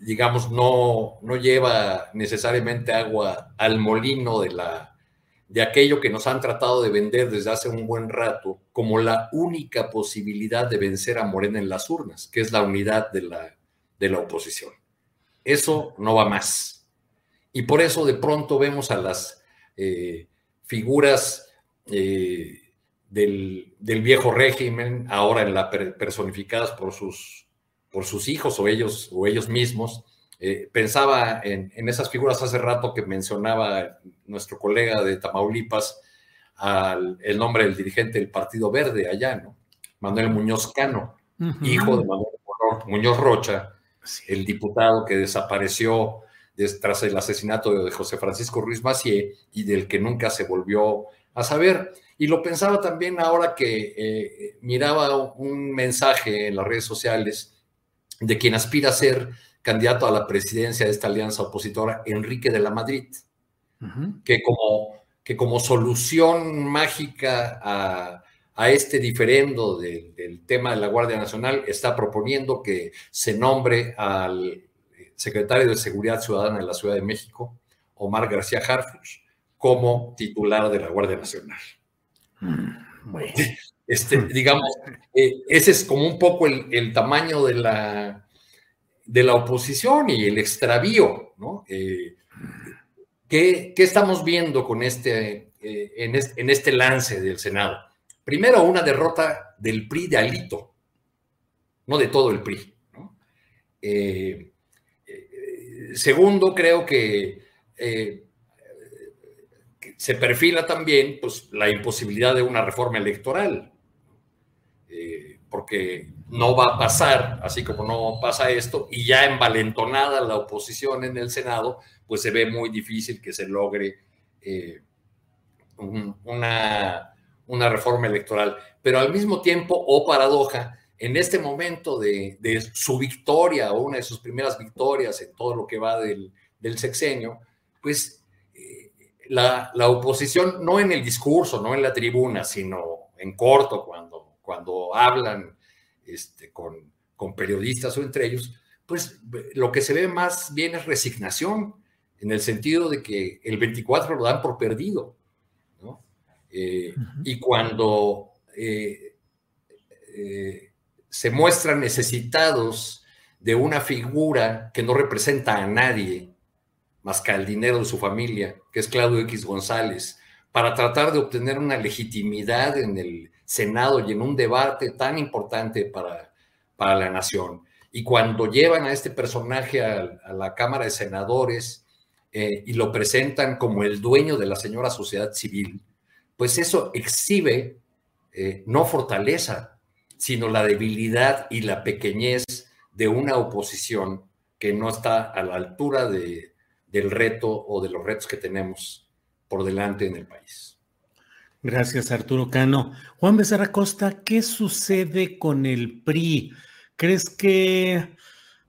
digamos, no, no lleva necesariamente agua al molino de, la, de aquello que nos han tratado de vender desde hace un buen rato como la única posibilidad de vencer a Morena en las urnas, que es la unidad de la, de la oposición. Eso no va más. Y por eso de pronto vemos a las eh, figuras eh, del, viejo régimen, ahora en la personificadas por sus, por sus hijos o ellos, o ellos mismos. Eh, pensaba en, esas figuras hace rato que mencionaba nuestro colega de Tamaulipas, al, el nombre del dirigente del Partido Verde allá, ¿no? Manuel Muñoz Cano, hijo de Manuel Muñoz Rocha, el diputado que desapareció tras el asesinato de José Francisco Ruiz Macié y del que nunca se volvió a saber. Y lo pensaba también ahora que eh, miraba un mensaje en las redes sociales de quien aspira a ser candidato a la presidencia de esta alianza opositora, Enrique de la Madrid, que, como, que como solución mágica a, este diferendo del tema de la Guardia Nacional está proponiendo que se nombre al secretario de Seguridad Ciudadana en la Ciudad de México, Omar García Harfuch, como titular de la Guardia Nacional. Mm, este, digamos, eh, ese es como un poco el, tamaño de la, de la oposición y el extravío, ¿no? Eh, ¿qué, estamos viendo con este, eh, en, este, en, este, lance del Senado? Primero, una derrota del PRI de Alito, no de todo el PRI. Segundo, creo que se perfila también pues, la imposibilidad de una reforma electoral, eh, porque no va a pasar, así como no pasa esto, y ya envalentonada la oposición en el Senado, pues se ve muy difícil que se logre eh, una, una reforma electoral. Pero al mismo tiempo, o oh paradoja, en este momento de, su victoria o una de sus primeras victorias en todo lo que va del, del sexenio, pues la, oposición, no en el discurso, no en la tribuna, sino en corto, cuando, cuando hablan este, con, periodistas o entre ellos, pues lo que se ve más bien es resignación, en el sentido de que el 24 lo dan por perdido. Eh, y cuando eh, eh, se muestran necesitados de una figura que no representa a nadie, más que al dinero de su familia, que es Claudio X González, para tratar de obtener una legitimidad en el Senado y en un debate tan importante para, para la nación. Y cuando llevan a este personaje a, la Cámara de Senadores eh, y lo presentan como el dueño de la señora sociedad civil, pues eso exhibe eh, no fortaleza, sino la debilidad y la pequeñez de una oposición que no está a la altura de, del reto o de los retos que tenemos por delante en el país. Gracias, Arturo Cano. Juan Becerra Costa, ¿qué sucede con el PRI? ¿Crees que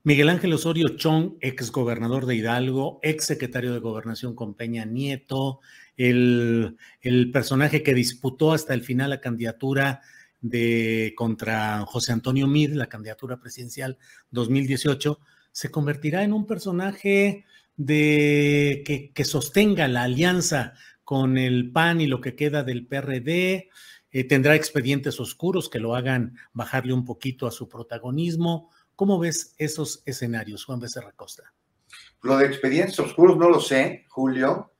Miguel Ángel Osorio Chong, ex gobernador de Hidalgo, ex secretario de Gobernación con Peña Nieto, el, el personaje que disputó hasta el final la candidatura de contra José Antonio Mid, la candidatura presidencial 2018, se convertirá en un personaje de que, sostenga la alianza con el PAN y lo que queda del PRD, eh, tendrá expedientes oscuros que lo hagan bajarle un poquito a su protagonismo. ¿Cómo ves esos escenarios, Juan Becerra Costa? Lo de expedientes oscuros no lo sé, Julio.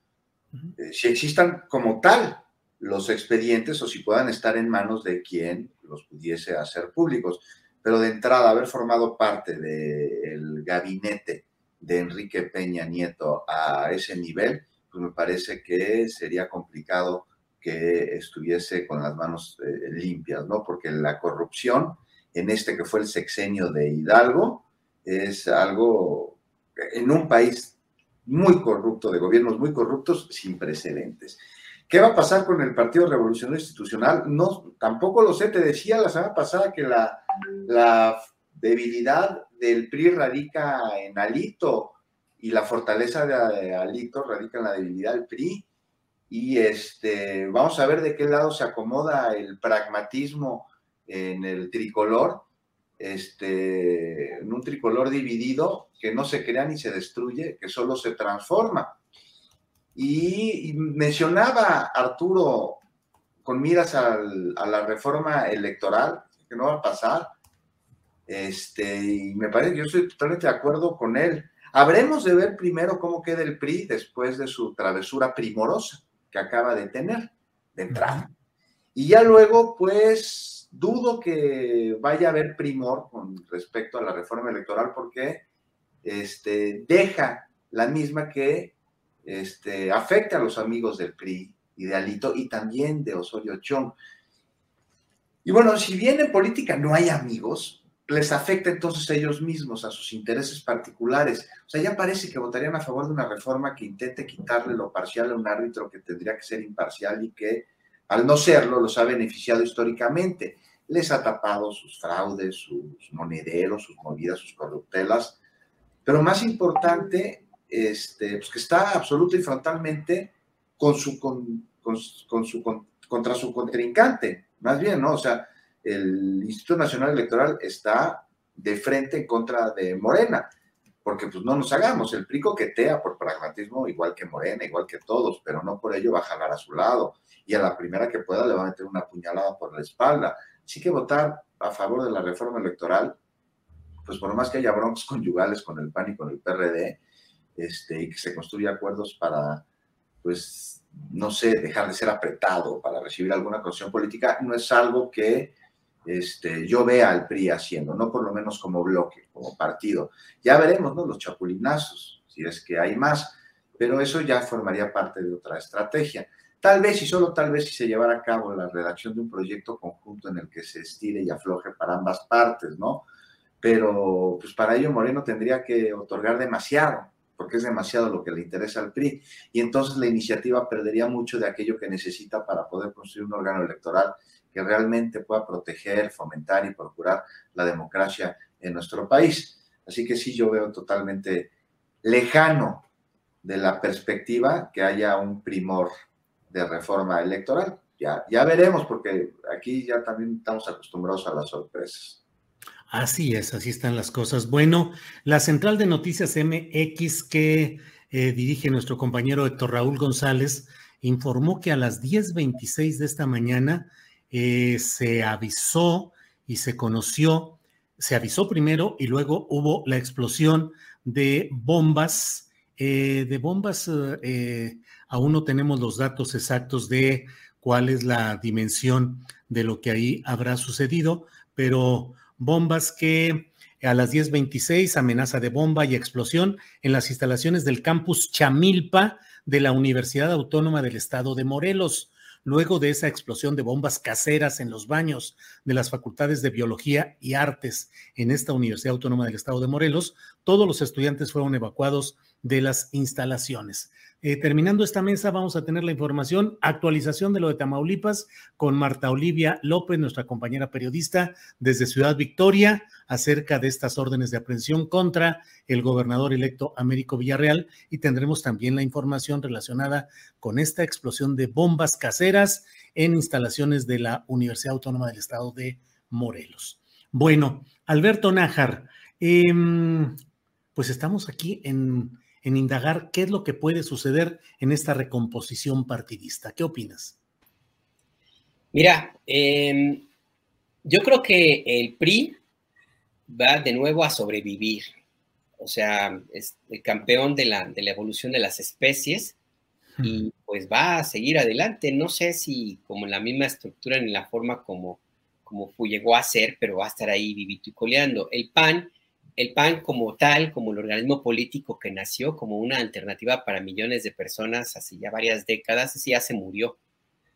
Eh, si existan como tal los expedientes o si puedan estar en manos de quien los pudiese hacer públicos. Pero de entrada, haber formado parte del gabinete de Enrique Peña Nieto a ese nivel, pues me parece que sería complicado que estuviese con las manos eh, limpias, ¿no? Porque la corrupción en este que fue el sexenio de Hidalgo es algo en un país muy corrupto, de gobiernos muy corruptos, sin precedentes. ¿Qué va a pasar con el Partido Revolucionario Institucional? No, tampoco lo sé. Te decía la semana pasada que la, debilidad del PRI radica en Alito y la fortaleza de Alito radica en la debilidad del PRI. Y este, vamos a ver de qué lado se acomoda el pragmatismo en el tricolor, este, en un tricolor dividido que no se crea ni se destruye, que solo se transforma. Y, mencionaba Arturo con miras a la reforma electoral, que no va a pasar, este, y me parece que yo estoy totalmente de acuerdo con él. Habremos de ver primero cómo queda el PRI después de su travesura primorosa que acaba de tener de entrada. Y ya luego, pues, dudo que vaya a haber primor con respecto a la reforma electoral porque este, deja la misma que este, afecta a los amigos del PRI y de Alito y también de Osorio Chong. Y bueno, si bien en política no hay amigos, les afecta entonces a ellos mismos, a sus intereses particulares. O sea, ya parece que votarían a favor de una reforma que intente quitarle lo parcial a un árbitro que tendría que ser imparcial y que, al no serlo, los ha beneficiado históricamente. Les ha tapado sus fraudes, sus monederos, sus movidas, sus corruptelas. Pero más importante, este, pues que está absoluta y frontalmente con su, con, con, su, contra su contrincante, más bien, ¿no? O sea, el Instituto Nacional Electoral está de frente en contra de Morena, porque pues no nos hagamos, el PRI coquetea por pragmatismo igual que Morena, igual que todos, pero no por ello va a jalar a su lado y a la primera que pueda le va a meter una puñalada por la espalda. Así que votar a favor de la reforma electoral, pues por más que haya broncas conyugales con el PAN y con el PRD, este, y que se construya acuerdos para, pues, no sé, dejar de ser apretado para recibir alguna concesión política, no es algo que este, yo vea al PRI haciendo, no por lo menos como bloque, como partido. Ya veremos, ¿no? Los chapulinazos, si es que hay más, pero eso ya formaría parte de otra estrategia. Tal vez y solo tal vez si se llevara a cabo la redacción de un proyecto conjunto en el que se estire y afloje para ambas partes, ¿no? Pero pues para ello Moreno tendría que otorgar demasiado porque es demasiado lo que le interesa al PRI. Y entonces la iniciativa perdería mucho de aquello que necesita para poder construir un órgano electoral que realmente pueda proteger, fomentar y procurar la democracia en nuestro país. Así que sí, yo veo totalmente lejano de la perspectiva que haya un primor de reforma electoral. Ya, ya veremos, porque aquí ya también estamos acostumbrados a las sorpresas. Así es, así están las cosas. Bueno, la central de noticias MX que eh, dirige nuestro compañero Héctor Raúl González informó que a las 10.26 de esta mañana eh, se avisó y se conoció, se avisó primero y luego hubo la explosión de bombas, eh, de bombas, aún no tenemos los datos exactos de cuál es la dimensión de lo que ahí habrá sucedido, pero bombas que a las 10.26, amenaza de bomba y explosión en las instalaciones del campus Chamilpa de la Universidad Autónoma del Estado de Morelos. Luego de esa explosión de bombas caseras en los baños de las facultades de Biología y Artes en esta Universidad Autónoma del Estado de Morelos, todos los estudiantes fueron evacuados de las instalaciones. Eh, terminando esta mesa, vamos a tener la información, actualización de lo de Tamaulipas con Marta Olivia López, nuestra compañera periodista desde Ciudad Victoria, acerca de estas órdenes de aprehensión contra el gobernador electo Américo Villarreal y tendremos también la información relacionada con esta explosión de bombas caseras en instalaciones de la Universidad Autónoma del Estado de Morelos. Bueno, Alberto Nájar, em, pues estamos aquí en en indagar qué es lo que puede suceder en esta recomposición partidista. ¿Qué opinas? Mira, em, yo creo que el PRI va de nuevo a sobrevivir. O sea, es el campeón de la, de la evolución de las especies y pues va a seguir adelante. No sé si como en la misma estructura ni la forma como, como llegó a ser, pero va a estar ahí vivito y coleando. El PAN el PAN como tal, como el organismo político que nació como una alternativa para millones de personas hace ya varias décadas, ese ya se murió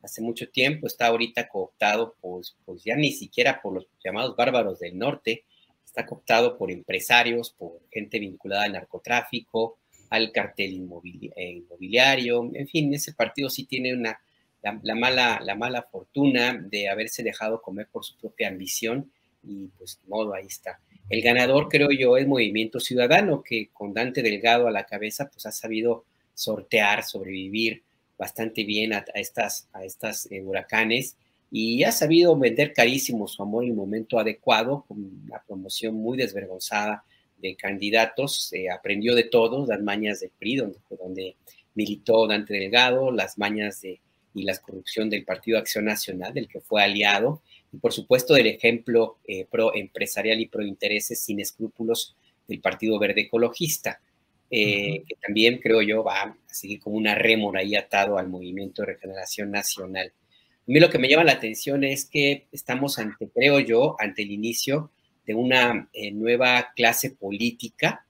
hace mucho tiempo, está ahorita cooptado, pues, pues ya ni siquiera por los llamados bárbaros del norte, está cooptado por empresarios, por gente vinculada al narcotráfico, al cartel eh, inmobiliario, en fin, ese partido sí tiene una, la, mala, la mala fortuna de haberse dejado comer por su propia ambición y pues modo ahí está. El ganador, creo yo, es Movimiento Ciudadano, que con Dante Delgado a la cabeza, pues ha sabido sortear, sobrevivir bastante bien a, estas, a estas eh, huracanes y ha sabido vender carísimo su amor en el momento adecuado, con la promoción muy desvergonzada de candidatos, aprendió de todos, las mañas del PRI, donde militó Dante Delgado, las mañas de, y la corrupción del Partido Acción Nacional, del que fue aliado, y por supuesto del ejemplo eh, pro empresarial y pro intereses sin escrúpulos del Partido Verde Ecologista, eh, que también creo yo va a seguir como una rémora ahí atado al movimiento de regeneración nacional. A mí lo que me llama la atención es que estamos ante, creo yo, ante el inicio de una eh, nueva clase política,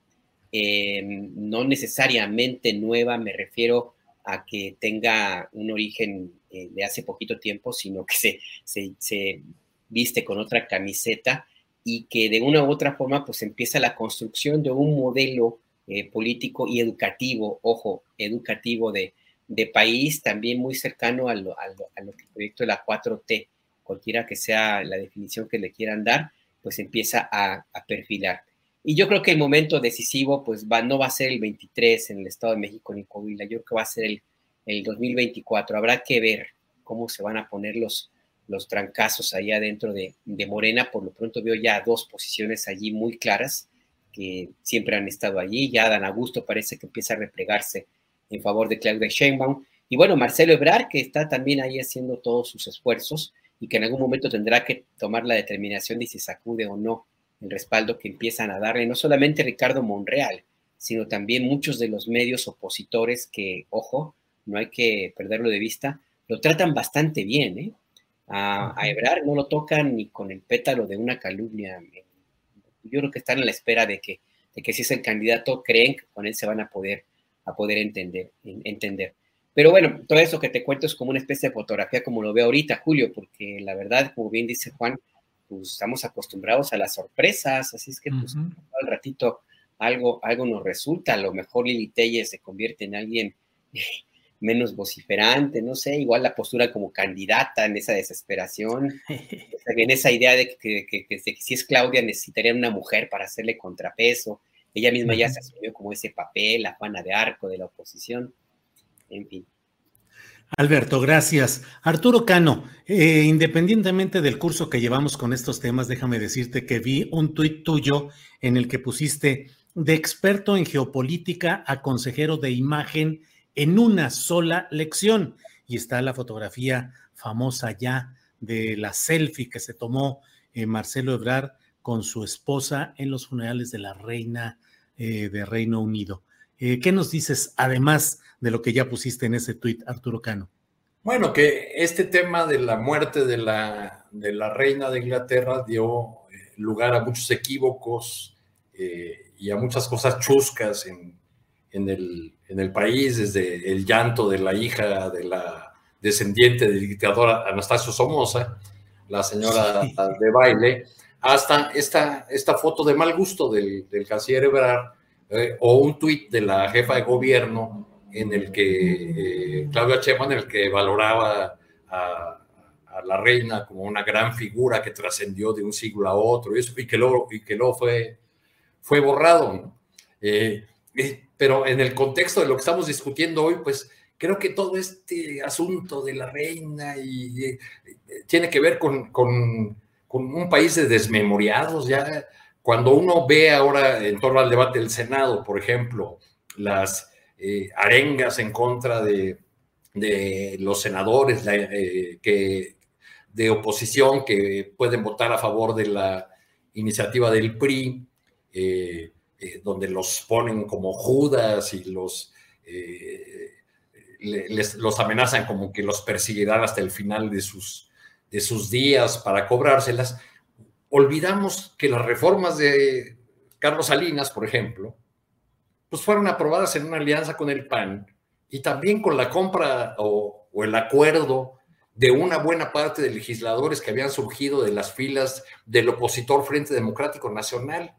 no necesariamente nueva, me refiero a que tenga un origen eh, de hace poquito tiempo, sino que se, se, viste con otra camiseta y que de una u otra forma pues empieza la construcción de un modelo eh, político y educativo, ojo, educativo de, de país, también muy cercano a lo, que el proyecto de la 4T, cualquiera que sea la definición que le quieran dar, pues empieza a, a perfilar. Y yo creo que el momento decisivo, pues va, no va a ser el 23 en el Estado de México ni Coahuila, yo creo que va a ser el, el 2024. Habrá que ver cómo se van a poner los, los trancazos allá dentro de, de, Morena. Por lo pronto veo ya dos posiciones allí muy claras que siempre han estado allí. Ya Dan Augusto parece que empieza a replegarse en favor de Claudia Sheinbaum. Y bueno, Marcelo Ebrard, que está también ahí haciendo todos sus esfuerzos y que en algún momento tendrá que tomar la determinación de si sacude o no el respaldo que empiezan a darle no solamente Ricardo Monreal, sino también muchos de los medios opositores que, ojo, no hay que perderlo de vista, lo tratan bastante bien, ¿eh? A, a Ebrar no lo tocan ni con el pétalo de una calumnia. Yo creo que están a la espera de que, de que si es el candidato, creen que con él se van a poder, a poder entender, entender. Pero bueno, todo eso que te cuento es como una especie de fotografía como lo veo ahorita, Julio, porque la verdad, como bien dice Juan, pues estamos acostumbrados a las sorpresas, así es que pues al ratito algo, algo nos resulta, a lo mejor Lili Telles se convierte en alguien <laughs> menos vociferante, no sé, igual la postura como candidata en esa desesperación, <laughs> en esa idea de que, si es Claudia necesitaría una mujer para hacerle contrapeso, ella misma ya se asumió como ese papel, la Juana de Arco de la oposición, en fin. Alberto, gracias. Arturo Cano, eh, independientemente del curso que llevamos con estos temas, déjame decirte que vi un tuit tuyo en el que pusiste de experto en geopolítica a consejero de imagen en una sola lección. Y está la fotografía famosa ya de la selfie que se tomó eh, Marcelo Ebrard con su esposa en los funerales de la reina eh, de Reino Unido. Eh, ¿Qué nos dices además de lo que ya pusiste en ese tuit, Arturo Cano? Bueno, que este tema de la muerte de la, de la reina de Inglaterra dio eh, lugar a muchos equívocos eh, y a muchas cosas chuscas en, en, el, en, el, país, desde el llanto de la hija de la descendiente del dictador Anastasio Somoza, la señora sí. de baile, hasta esta, esta foto de mal gusto del, del canciller Ebrard eh, o un tuit de la jefa de gobierno en el que eh, Claudia Sheinbaum, en el que valoraba a, a, la reina como una gran figura que trascendió de un siglo a otro y, eso, y que luego, y que luego fue, fue borrado. ¿no? Eh, pero en el contexto de lo que estamos discutiendo hoy, pues creo que todo este asunto de la reina y, y tiene que ver con, con, con, un país de desmemoriados, ya cuando uno ve ahora en torno al debate del Senado, por ejemplo, las eh, arengas en contra de, los senadores eh, que, de oposición que pueden votar a favor de la iniciativa del PRI, eh, donde los ponen como Judas y los, amenazan como que los perseguirán hasta el final de sus días para cobrárselas olvidamos que las reformas de Carlos Salinas, por ejemplo, pues fueron aprobadas en una alianza con el PAN y también con la compra o, o el acuerdo de una buena parte de legisladores que habían surgido de las filas del opositor Frente Democrático Nacional.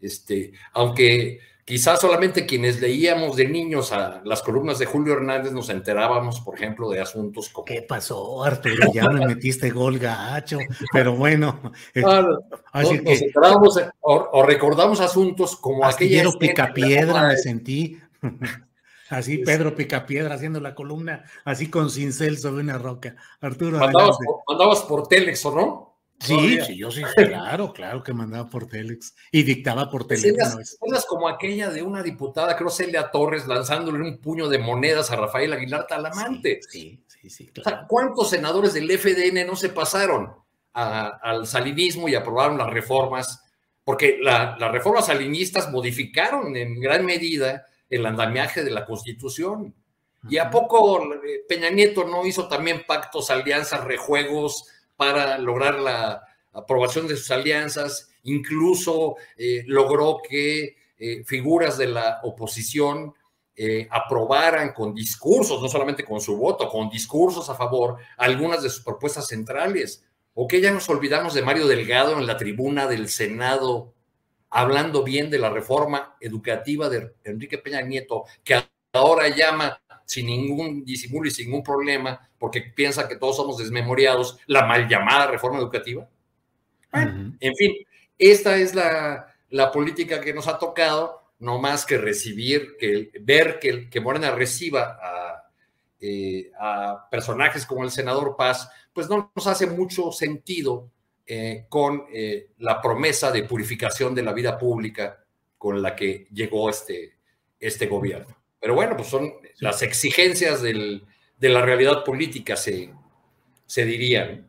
Este, aunque quizás solamente quienes leíamos de niños a las columnas de Julio Hernández nos enterábamos, por ejemplo, de asuntos como... ¿Qué pasó, Arturo? Ya me metiste gol gacho, pero bueno. Ah, así que, nos enterábamos o, recordamos asuntos como aquella... picapiedra me sentí. <laughs> Así Pedro Picapiedra haciendo la columna, así con cincel sobre una roca. Arturo. Mandabas por, mandabas por Telex, ¿o no? Sí, sí, yo sí, claro, claro que mandaba por Telex y dictaba por teléfono. Cosas como aquella de una diputada, creo Celia Torres, lanzándole un puño de monedas a Rafael Aguilar Talamante. Sí, sí, sí. Claro. ¿Cuántos senadores del FDN no se pasaron al salinismo y aprobaron las reformas? Porque las reformas salinistas modificaron en gran medida el andamiaje de la Constitución. ¿Y a poco eh, Peña Nieto no hizo también pactos, alianzas, rejuegos para lograr la aprobación de sus alianzas? Incluso eh, logró que eh, figuras de la oposición aprobaran con discursos, no solamente con su voto, con discursos a favor, algunas de sus propuestas centrales. ¿O que ya nos olvidamos de Mario Delgado en la tribuna del Senado hablando bien de la reforma educativa de Enrique Peña Nieto, que ahora llama sin ningún disimulo y sin ningún problema, porque piensa que todos somos desmemoriados, la mal llamada reforma educativa. En fin, esta es la, política que nos ha tocado, no más que recibir, que ver que, que Morena reciba a, eh, a personajes como el senador Paz, pues no nos hace mucho sentido eh, con eh, la promesa de purificación de la vida pública con la que llegó este, este gobierno. Pero bueno, pues son las exigencias del, de la realidad política, se, se dirían.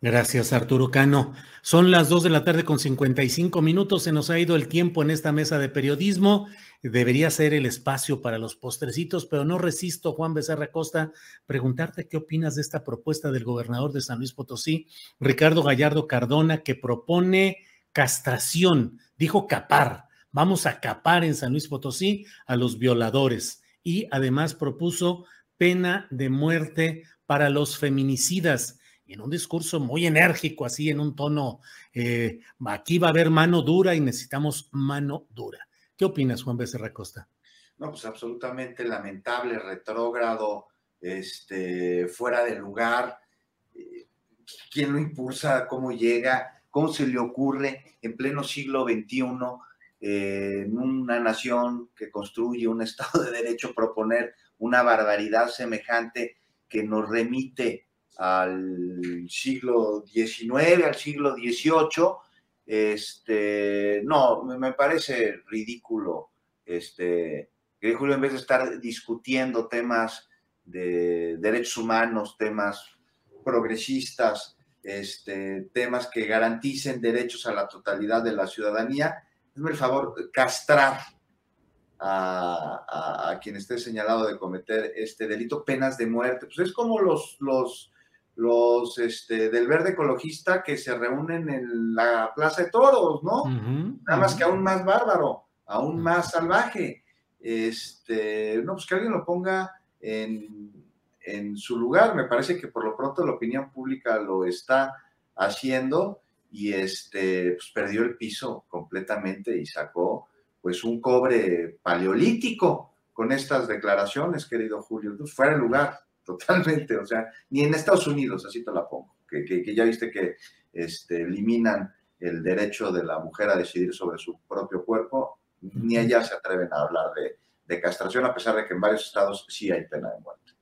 Gracias, Arturo Cano. Son las dos de la tarde con 55 minutos. Se nos ha ido el tiempo en esta mesa de periodismo debería ser el espacio para los postrecitos, pero no resisto, Juan Becerra Costa, preguntarte qué opinas de esta propuesta del gobernador de San Luis Potosí, Ricardo Gallardo Cardona, que propone castración, dijo capar, vamos a capar en San Luis Potosí a los violadores y además propuso pena de muerte para los feminicidas. En un discurso muy enérgico, así en un tono, eh, aquí va a haber mano dura y necesitamos mano dura. ¿Qué opinas, Juan Becerra Costa? No, pues absolutamente lamentable, retrógrado, este, fuera de lugar. Eh, ¿Quién lo impulsa? ¿Cómo llega? ¿Cómo se le ocurre en pleno siglo XXI, eh, en una nación que construye un <laughs> Estado de Derecho, proponer una barbaridad semejante que nos remite al siglo XIX, al siglo XVIII? Este, no, me parece ridículo, este, ridículo en vez de estar discutiendo temas de derechos humanos, temas progresistas, este, temas que garanticen derechos a la totalidad de la ciudadanía, hazme el favor, castrar a, a, quien esté señalado de cometer este delito, penas de muerte. Pues es como los, los los este, del verde ecologista que se reúnen en la Plaza de Toros, ¿no? Nada más que aún más bárbaro, aún más salvaje. Este, no, pues que alguien lo ponga en, en su lugar. Me parece que por lo pronto la opinión pública lo está haciendo y este, pues perdió el piso completamente y sacó pues un cobre paleolítico con estas declaraciones, querido Julio. Pues fuera el lugar <laughs> totalmente, o sea, ni en Estados Unidos, así te la pongo, que, ya viste que este, eliminan el derecho de la mujer a decidir sobre su propio cuerpo, ni allá se atreven a hablar de, castración, a pesar de que en varios estados sí hay pena de muerte.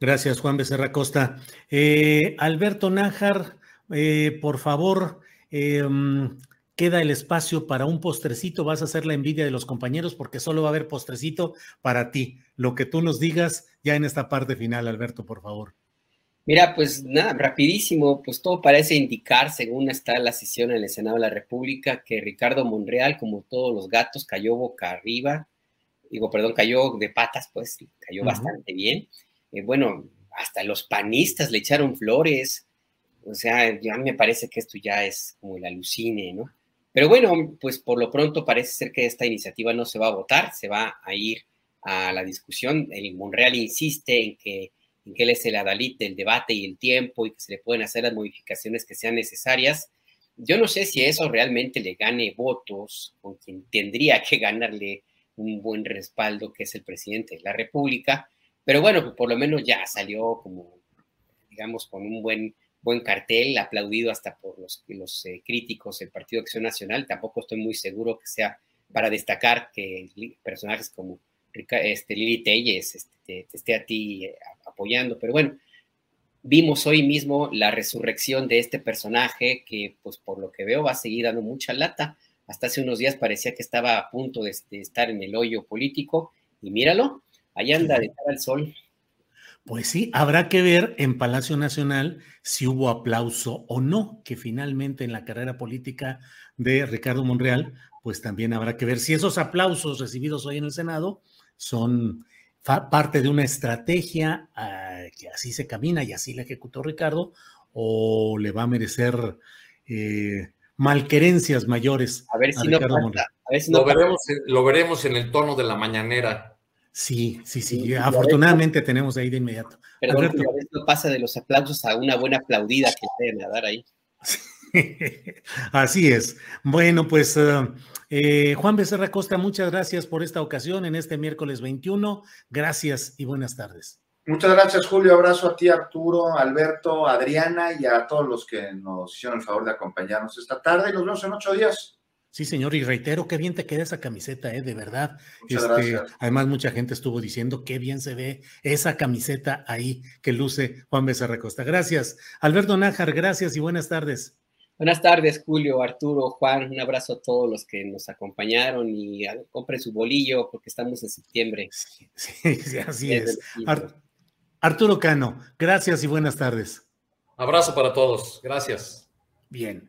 Gracias, Juan Becerra Costa. Eh, Alberto Nájar, eh, por favor, eh, queda el espacio para un postrecito. Vas a hacer la envidia de los compañeros porque solo va a haber postrecito para ti. Lo que tú nos digas ya en esta parte final, Alberto, por favor. Mira, pues nada, rapidísimo, pues todo parece indicar, según está la sesión en el Senado de la República, que Ricardo Monreal, como todos los gatos, cayó boca arriba, digo, perdón, cayó de patas, pues cayó bastante bien. Eh, bueno, hasta los panistas le echaron flores, o sea, ya me parece que esto ya es como el alucine, ¿no? Pero bueno, pues por lo pronto parece ser que esta iniciativa no se va a votar, se va a ir a la discusión. El Monreal insiste en que, en que él es el adalid del debate y el tiempo y que se le pueden hacer las modificaciones que sean necesarias. Yo no sé si eso realmente le gane votos con quien tendría que ganarle un buen respaldo, que es el presidente de la República, pero bueno, pues por lo menos ya salió como, digamos, con un buen, buen cartel, aplaudido hasta por los, los eh, críticos del Partido Acción Nacional. Tampoco estoy muy seguro que sea para destacar que personajes como este, Lili Telles este, te, esté a ti eh, apoyando, pero bueno, vimos hoy mismo la resurrección de este personaje que, pues por lo que veo, va a seguir dando mucha lata. Hasta hace unos días parecía que estaba a punto de, estar en el hoyo político y míralo, ahí anda de cara al sol. Pues sí, habrá que ver en Palacio Nacional si hubo aplauso o no, que finalmente en la carrera política de Ricardo Monreal, pues también habrá que ver si esos aplausos recibidos hoy en el Senado son parte de una estrategia ah, que así se camina y así la ejecutó Ricardo, o le va a merecer eh, malquerencias mayores. A ver si, no, lo, veremos, lo veremos en el tono de la mañanera. Sí, sí, sí. Afortunadamente tenemos ahí de inmediato. Perdón, a veces no pasa de los aplausos a una buena aplaudida que deben dar ahí. <laughs> Así es. Bueno, pues eh, eh, Juan Becerra Costa, muchas gracias por esta ocasión en este miércoles 21. Gracias y buenas tardes. Muchas gracias, Julio. Abrazo a ti, Arturo, Alberto, Adriana y a todos los que nos hicieron el favor de acompañarnos esta tarde. Y nos vemos en ocho días. Sí, señor, y reitero, qué bien te queda esa camiseta, ¿eh? de verdad. Este, además, mucha gente estuvo diciendo qué bien se ve esa camiseta ahí que luce Juan Becerra Costa. Gracias. Alberto Nájar, gracias y buenas tardes. Buenas tardes, Julio, Arturo, Juan. Un abrazo a todos los que nos acompañaron y compren su bolillo porque estamos en septiembre. Sí, <laughs> sí así es. Arturo Cano, gracias y buenas tardes. Abrazo para todos. Gracias. Bien.